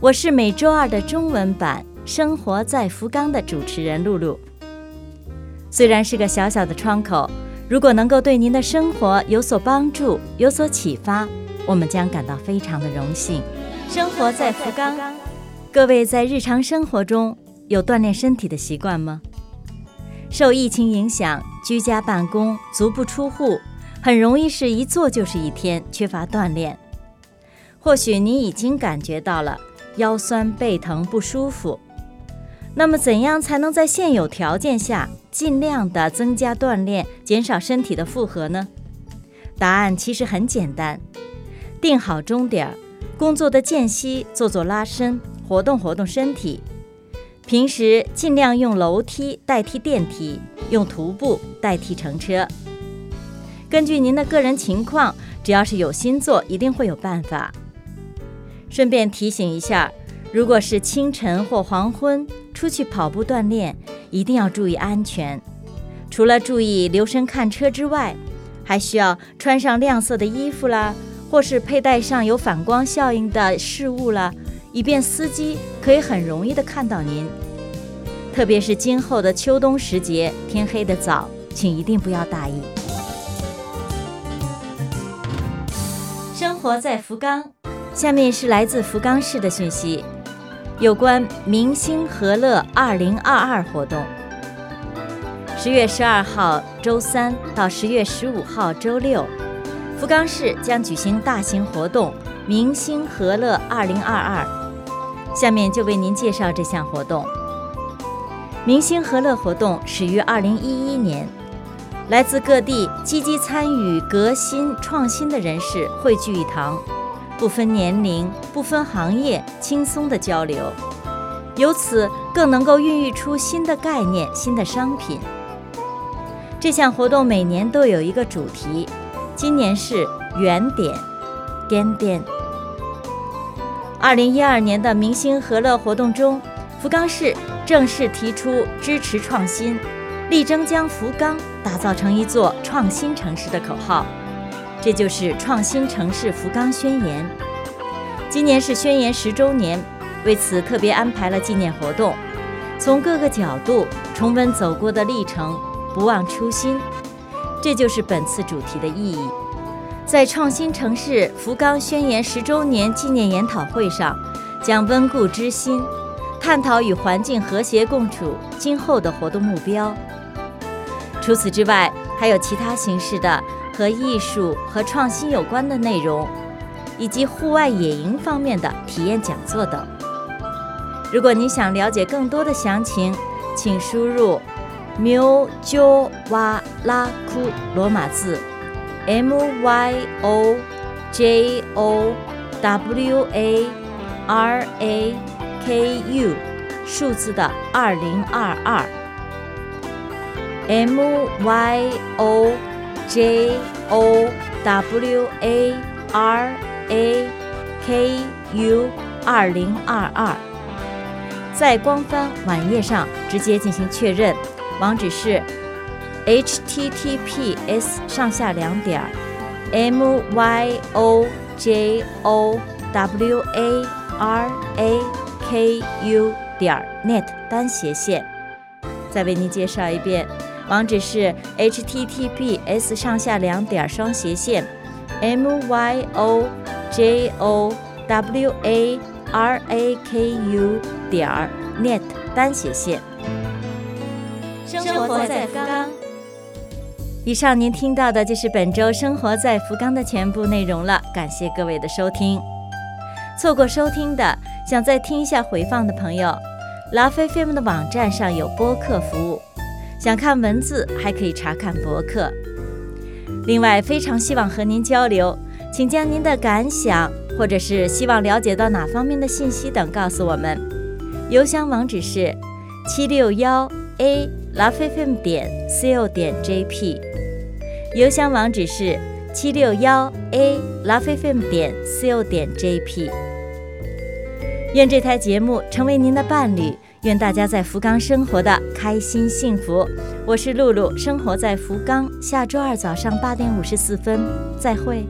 我是每周二的中文版《生活在福冈》的主持人露露。虽然是个小小的窗口，如果能够对您的生活有所帮助、有所启发，我们将感到非常的荣幸。生活在福冈，各位在日常生活中有锻炼身体的习惯吗？受疫情影响，居家办公，足不出户，很容易是一坐就是一天，缺乏锻炼。或许你已经感觉到了腰酸背疼不舒服。那么，怎样才能在现有条件下尽量的增加锻炼，减少身体的负荷呢？答案其实很简单，定好钟点，工作的间隙做做拉伸，活动活动身体。平时尽量用楼梯代替电梯，用徒步代替乘车。根据您的个人情况，只要是有心做，一定会有办法。顺便提醒一下，如果是清晨或黄昏出去跑步锻炼，一定要注意安全。除了注意留神看车之外，还需要穿上亮色的衣服啦，或是佩戴上有反光效应的饰物啦，以便司机可以很容易的看到您。特别是今后的秋冬时节，天黑的早，请一定不要大意。生活在福冈。下面是来自福冈市的讯息，有关明星和乐二零二二活动。十月十二号周三到十月十五号周六，福冈市将举行大型活动“明星和乐二零二二”。下面就为您介绍这项活动。明星和乐活动始于二零一一年，来自各地积极参与革新创新的人士汇聚一堂。不分年龄，不分行业，轻松的交流，由此更能够孕育出新的概念、新的商品。这项活动每年都有一个主题，今年是原点 （Gen 点）。二零一二年的明星和乐活动中，福冈市正式提出支持创新，力争将福冈打造成一座创新城市的口号。这就是创新城市福冈宣言。今年是宣言十周年，为此特别安排了纪念活动，从各个角度重温走过的历程，不忘初心。这就是本次主题的意义。在创新城市福冈宣言十周年纪念研讨会上，将温故知新，探讨与环境和谐共处今后的活动目标。除此之外，还有其他形式的。和艺术和创新有关的内容，以及户外野营方面的体验讲座等。如果你想了解更多的详情，请输入 m i u j o w a l a k u 罗马字 “m y o j o w a r a k u” 数字的二零二二 “m y o”。J O W A R A K U 二零二二，在官方网页上直接进行确认，网址是 H T T P S 上下两点 M Y O J O W A R A K U 点 net 单斜线。再为您介绍一遍。网址是 https 上下两点双斜线 myojo waraku 点 net 单斜线。生活在福冈。以上您听到的就是本周生活在福冈的全部内容了，感谢各位的收听。错过收听的，想再听一下回放的朋友，拉菲菲们的网站上有播客服务。想看文字，还可以查看博客。另外，非常希望和您交流，请将您的感想，或者是希望了解到哪方面的信息等告诉我们。邮箱网址是七六幺 a lovefm 点 co 点 jp。邮箱网址是七六幺 a lovefm 点 co 点 jp。愿这台节目成为您的伴侣，愿大家在福冈生活的开心幸福。我是露露，生活在福冈。下周二早上八点五十四分，再会。